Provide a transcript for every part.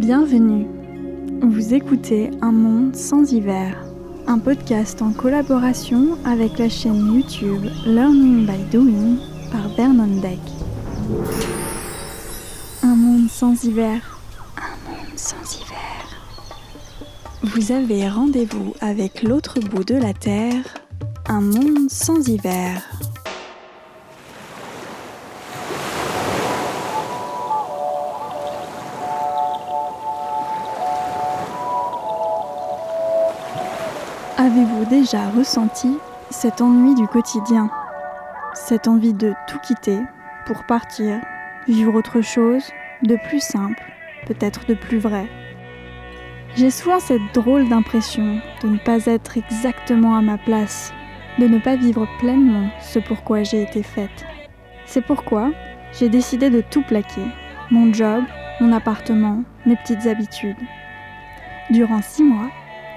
Bienvenue. Vous écoutez Un monde sans hiver, un podcast en collaboration avec la chaîne YouTube Learning by Doing par Vernon Deck. Un monde sans hiver. Un monde sans hiver. Vous avez rendez-vous avec l'autre bout de la Terre. Un monde sans hiver. Avez-vous déjà ressenti cet ennui du quotidien Cette envie de tout quitter pour partir, vivre autre chose, de plus simple, peut-être de plus vrai? J'ai souvent cette drôle d'impression de ne pas être exactement à ma place, de ne pas vivre pleinement ce pourquoi j'ai été faite. C'est pourquoi j'ai décidé de tout plaquer, mon job, mon appartement, mes petites habitudes. Durant six mois,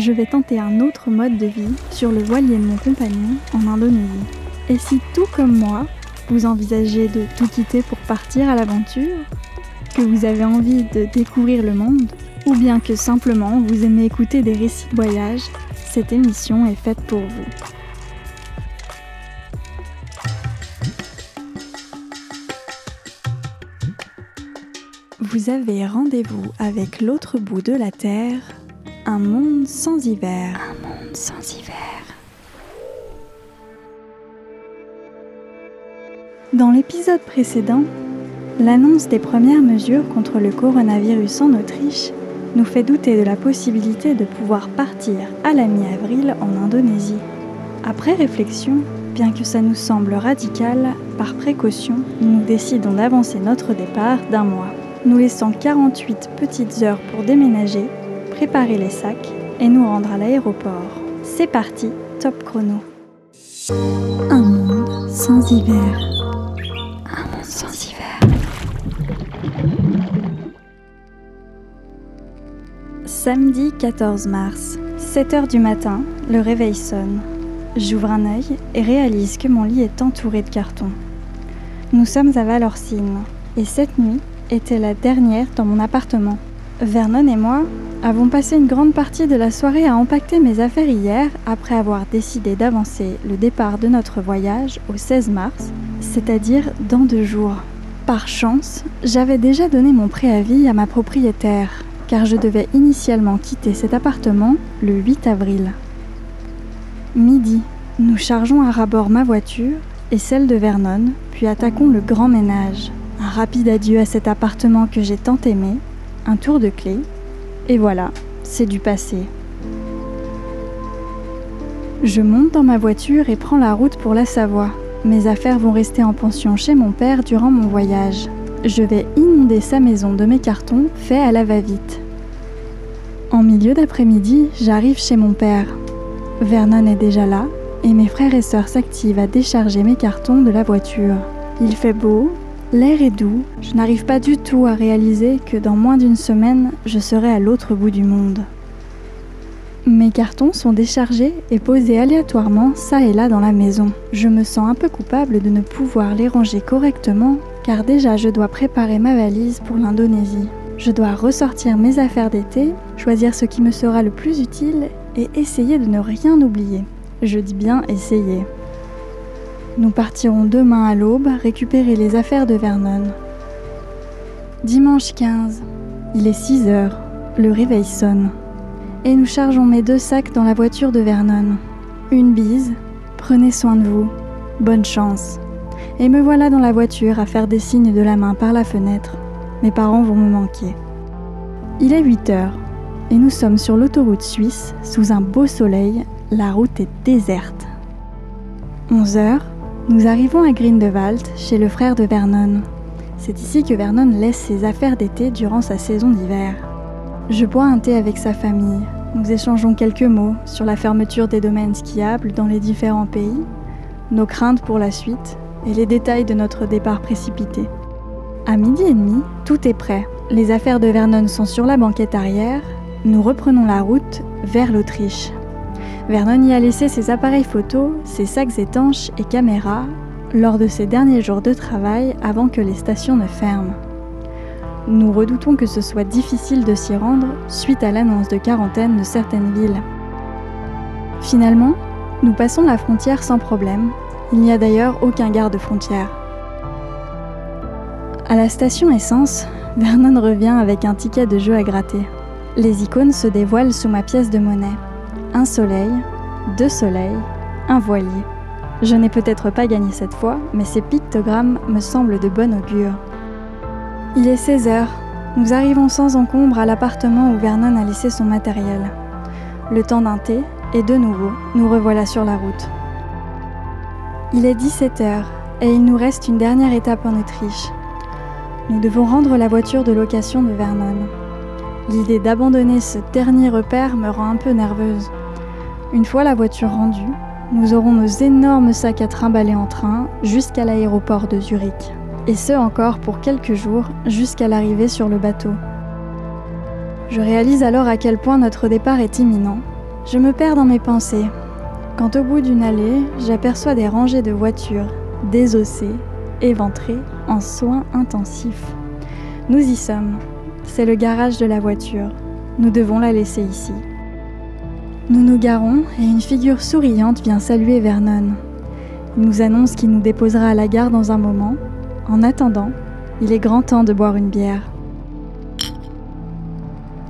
je vais tenter un autre mode de vie sur le voilier de mon compagnon en Indonésie. Et si tout comme moi, vous envisagez de tout quitter pour partir à l'aventure, que vous avez envie de découvrir le monde, ou bien que simplement vous aimez écouter des récits de voyage, cette émission est faite pour vous. Vous avez rendez-vous avec l'autre bout de la Terre un monde sans hiver. Un monde sans hiver. Dans l'épisode précédent, l'annonce des premières mesures contre le coronavirus en Autriche nous fait douter de la possibilité de pouvoir partir à la mi-avril en Indonésie. Après réflexion, bien que ça nous semble radical, par précaution, nous décidons d'avancer notre départ d'un mois, nous laissant 48 petites heures pour déménager préparer les sacs et nous rendre à l'aéroport. C'est parti, top chrono. Un monde sans hiver. Un monde sans hiver. Samedi 14 mars, 7 h du matin, le réveil sonne. J'ouvre un œil et réalise que mon lit est entouré de cartons. Nous sommes à Valorcine et cette nuit était la dernière dans mon appartement. Vernon et moi avons passé une grande partie de la soirée à empaqueter mes affaires hier après avoir décidé d'avancer le départ de notre voyage au 16 mars, c'est-à-dire dans deux jours. Par chance, j'avais déjà donné mon préavis à ma propriétaire, car je devais initialement quitter cet appartement le 8 avril. Midi, nous chargeons à rabord ma voiture et celle de Vernon, puis attaquons le grand ménage. Un rapide adieu à cet appartement que j'ai tant aimé un tour de clé, et voilà, c'est du passé. Je monte dans ma voiture et prends la route pour la Savoie. Mes affaires vont rester en pension chez mon père durant mon voyage. Je vais inonder sa maison de mes cartons faits à la va-vite. En milieu d'après-midi, j'arrive chez mon père. Vernon est déjà là et mes frères et sœurs s'activent à décharger mes cartons de la voiture. Il fait beau, L'air est doux, je n'arrive pas du tout à réaliser que dans moins d'une semaine, je serai à l'autre bout du monde. Mes cartons sont déchargés et posés aléatoirement ça et là dans la maison. Je me sens un peu coupable de ne pouvoir les ranger correctement car déjà je dois préparer ma valise pour l'Indonésie. Je dois ressortir mes affaires d'été, choisir ce qui me sera le plus utile et essayer de ne rien oublier. Je dis bien essayer. Nous partirons demain à l'aube récupérer les affaires de Vernon. Dimanche 15. Il est 6 heures. Le réveil sonne. Et nous chargeons mes deux sacs dans la voiture de Vernon. Une bise. Prenez soin de vous. Bonne chance. Et me voilà dans la voiture à faire des signes de la main par la fenêtre. Mes parents vont me manquer. Il est 8 heures et nous sommes sur l'autoroute suisse sous un beau soleil. La route est déserte. 11 heures, nous arrivons à Grindewald, chez le frère de Vernon. C'est ici que Vernon laisse ses affaires d'été durant sa saison d'hiver. Je bois un thé avec sa famille. Nous échangeons quelques mots sur la fermeture des domaines skiables dans les différents pays, nos craintes pour la suite et les détails de notre départ précipité. À midi et demi, tout est prêt. Les affaires de Vernon sont sur la banquette arrière. Nous reprenons la route vers l'Autriche. Vernon y a laissé ses appareils photos, ses sacs étanches et caméras lors de ses derniers jours de travail avant que les stations ne ferment. nous redoutons que ce soit difficile de s'y rendre suite à l'annonce de quarantaine de certaines villes. Finalement, nous passons la frontière sans problème. Il n'y a d'ailleurs aucun garde-frontière. À la station essence, Vernon revient avec un ticket de jeu à gratter. Les icônes se dévoilent sous ma pièce de monnaie. Un soleil, deux soleils, un voilier. Je n'ai peut-être pas gagné cette fois, mais ces pictogrammes me semblent de bon augure. Il est 16 heures. Nous arrivons sans encombre à l'appartement où Vernon a laissé son matériel. Le temps d'un thé, et de nouveau, nous revoilà sur la route. Il est 17 heures, et il nous reste une dernière étape en Autriche. Nous devons rendre la voiture de location de Vernon. L'idée d'abandonner ce dernier repère me rend un peu nerveuse. Une fois la voiture rendue, nous aurons nos énormes sacs à trimballer en train jusqu'à l'aéroport de Zurich. Et ce encore pour quelques jours jusqu'à l'arrivée sur le bateau. Je réalise alors à quel point notre départ est imminent. Je me perds dans mes pensées. Quand au bout d'une allée, j'aperçois des rangées de voitures, désossées, éventrées, en soins intensifs. Nous y sommes. C'est le garage de la voiture. Nous devons la laisser ici. Nous nous garons et une figure souriante vient saluer Vernon. Il nous annonce qu'il nous déposera à la gare dans un moment. En attendant, il est grand temps de boire une bière.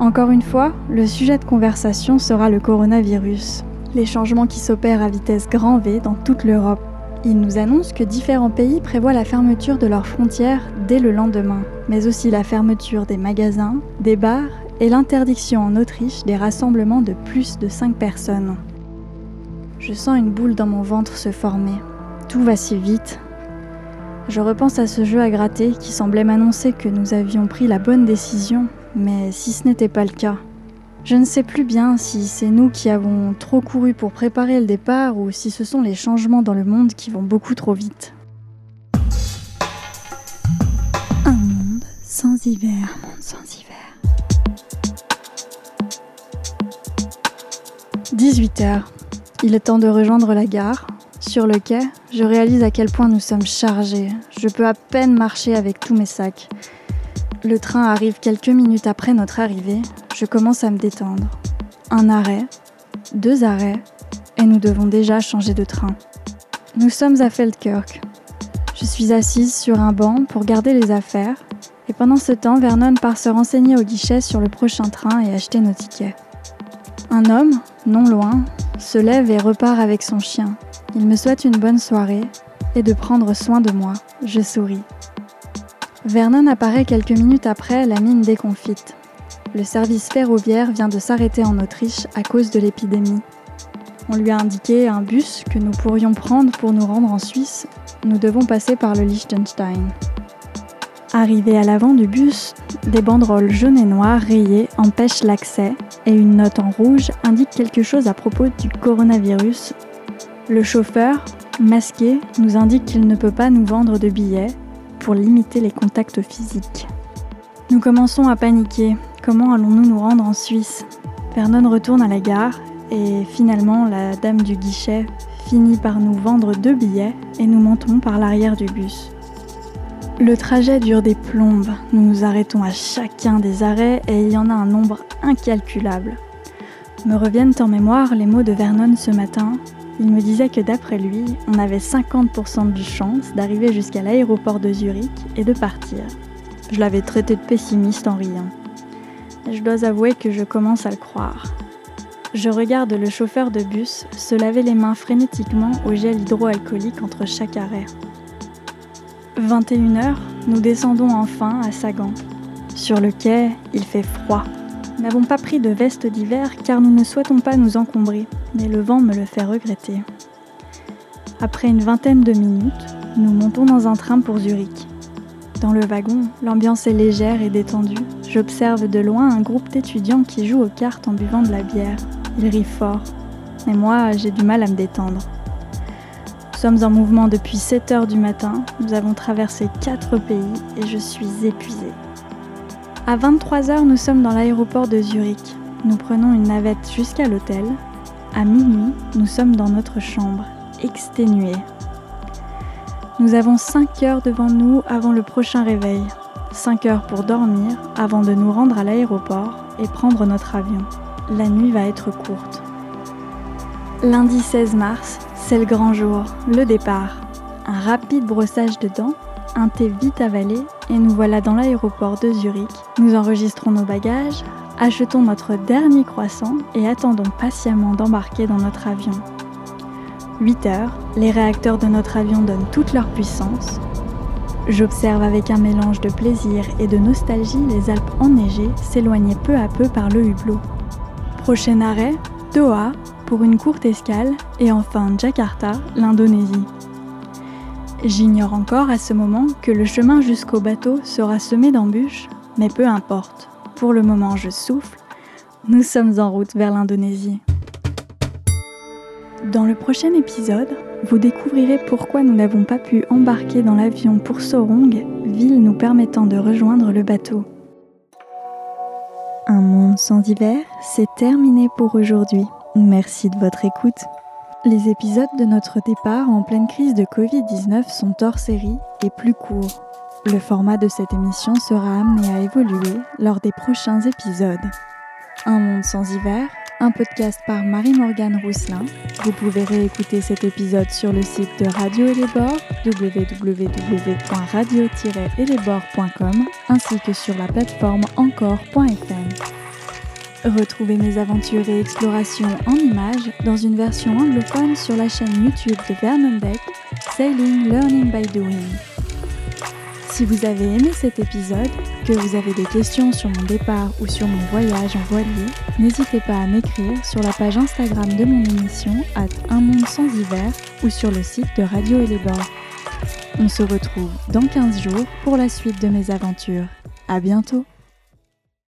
Encore une fois, le sujet de conversation sera le coronavirus, les changements qui s'opèrent à vitesse grand V dans toute l'Europe. Il nous annonce que différents pays prévoient la fermeture de leurs frontières dès le lendemain, mais aussi la fermeture des magasins, des bars et l'interdiction en Autriche des rassemblements de plus de 5 personnes. Je sens une boule dans mon ventre se former. Tout va si vite. Je repense à ce jeu à gratter qui semblait m'annoncer que nous avions pris la bonne décision, mais si ce n'était pas le cas. Je ne sais plus bien si c'est nous qui avons trop couru pour préparer le départ ou si ce sont les changements dans le monde qui vont beaucoup trop vite. Un monde sans hiver, monde sans hiver. 18h. Il est temps de rejoindre la gare. Sur le quai, je réalise à quel point nous sommes chargés. Je peux à peine marcher avec tous mes sacs. Le train arrive quelques minutes après notre arrivée. Je commence à me détendre. Un arrêt, deux arrêts, et nous devons déjà changer de train. Nous sommes à Feldkirch. Je suis assise sur un banc pour garder les affaires, et pendant ce temps, Vernon part se renseigner au guichet sur le prochain train et acheter nos tickets. Un homme, non loin, se lève et repart avec son chien. Il me souhaite une bonne soirée et de prendre soin de moi. Je souris. Vernon apparaît quelques minutes après, la mine déconfite. Le service ferroviaire vient de s'arrêter en Autriche à cause de l'épidémie. On lui a indiqué un bus que nous pourrions prendre pour nous rendre en Suisse. Nous devons passer par le Liechtenstein. Arrivé à l'avant du bus, des banderoles jaunes et noires rayées empêchent l'accès et une note en rouge indique quelque chose à propos du coronavirus. Le chauffeur, masqué, nous indique qu'il ne peut pas nous vendre de billets pour limiter les contacts physiques. Nous commençons à paniquer. Comment allons-nous nous rendre en Suisse? Vernon retourne à la gare et finalement la dame du guichet finit par nous vendre deux billets et nous montons par l'arrière du bus. Le trajet dure des plombes. Nous nous arrêtons à chacun des arrêts et il y en a un nombre incalculable. Me reviennent en mémoire les mots de Vernon ce matin. Il me disait que d'après lui, on avait 50% de chance d'arriver jusqu'à l'aéroport de Zurich et de partir. Je l'avais traité de pessimiste en riant. Je dois avouer que je commence à le croire. Je regarde le chauffeur de bus se laver les mains frénétiquement au gel hydroalcoolique entre chaque arrêt. 21h, nous descendons enfin à Sagan. Sur le quai, il fait froid. Nous n'avons pas pris de veste d'hiver car nous ne souhaitons pas nous encombrer, mais le vent me le fait regretter. Après une vingtaine de minutes, nous montons dans un train pour Zurich. Dans le wagon, l'ambiance est légère et détendue. J'observe de loin un groupe d'étudiants qui jouent aux cartes en buvant de la bière. Ils rient fort. Mais moi, j'ai du mal à me détendre. Nous sommes en mouvement depuis 7 heures du matin, nous avons traversé 4 pays et je suis épuisée. À 23 heures, nous sommes dans l'aéroport de Zurich. Nous prenons une navette jusqu'à l'hôtel. À minuit, nous sommes dans notre chambre, exténués. Nous avons 5 heures devant nous avant le prochain réveil. 5 heures pour dormir avant de nous rendre à l'aéroport et prendre notre avion. La nuit va être courte. Lundi 16 mars, c'est le grand jour, le départ. Un rapide brossage de dents, un thé vite avalé et nous voilà dans l'aéroport de Zurich. Nous enregistrons nos bagages, achetons notre dernier croissant et attendons patiemment d'embarquer dans notre avion. 8 heures, les réacteurs de notre avion donnent toute leur puissance. J'observe avec un mélange de plaisir et de nostalgie les Alpes enneigées s'éloigner peu à peu par le hublot. Prochain arrêt, Doha, pour une courte escale, et enfin Jakarta, l'Indonésie. J'ignore encore à ce moment que le chemin jusqu'au bateau sera semé d'embûches, mais peu importe. Pour le moment, je souffle. Nous sommes en route vers l'Indonésie. Dans le prochain épisode, vous découvrirez pourquoi nous n'avons pas pu embarquer dans l'avion pour Sorong, ville nous permettant de rejoindre le bateau. Un monde sans hiver, c'est terminé pour aujourd'hui. Merci de votre écoute. Les épisodes de notre départ en pleine crise de Covid-19 sont hors série et plus courts. Le format de cette émission sera amené à évoluer lors des prochains épisodes. Un monde sans hiver, un podcast par Marie-Morgane Rousselin. Vous pouvez réécouter cet épisode sur le site de Radio et les bords, www.radio-elesbords.com, ainsi que sur la plateforme encore.fm. Retrouvez mes aventures et explorations en images dans une version anglophone sur la chaîne YouTube de Vernon Beck, Sailing Learning by Doing. Si vous avez aimé cet épisode, que vous avez des questions sur mon départ ou sur mon voyage en voilier, n'hésitez pas à m'écrire sur la page Instagram de mon émission at Un Monde Sans Hiver ou sur le site de Radio Bords. On se retrouve dans 15 jours pour la suite de mes aventures. À bientôt!